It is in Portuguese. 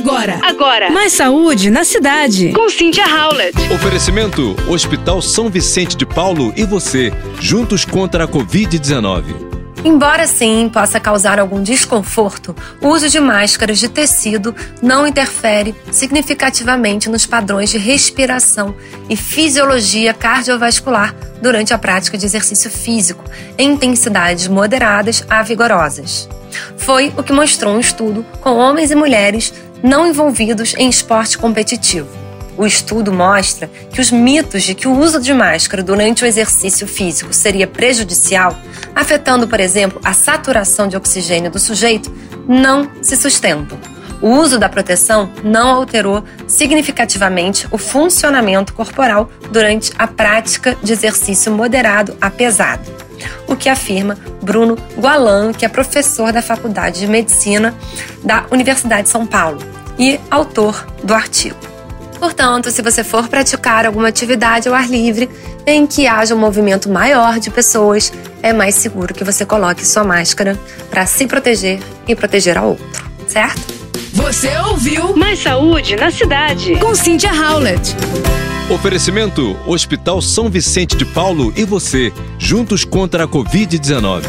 Agora. Agora. Mais saúde na cidade. Com Cynthia Howlett. Oferecimento: Hospital São Vicente de Paulo e você, juntos contra a Covid-19. Embora sim possa causar algum desconforto, o uso de máscaras de tecido não interfere significativamente nos padrões de respiração e fisiologia cardiovascular durante a prática de exercício físico, em intensidades moderadas a vigorosas. Foi o que mostrou um estudo com homens e mulheres não envolvidos em esporte competitivo. O estudo mostra que os mitos de que o uso de máscara durante o exercício físico seria prejudicial, afetando, por exemplo, a saturação de oxigênio do sujeito, não se sustentam. O uso da proteção não alterou significativamente o funcionamento corporal durante a prática de exercício moderado a pesado. O que afirma Bruno Gualan, que é professor da Faculdade de Medicina da Universidade de São Paulo e autor do artigo. Portanto, se você for praticar alguma atividade ao ar livre em que haja um movimento maior de pessoas, é mais seguro que você coloque sua máscara para se proteger e proteger ao outro, certo? Você ouviu Mais saúde na cidade. com Cynthia Howlett. Oferecimento: Hospital São Vicente de Paulo e você, juntos contra a Covid-19.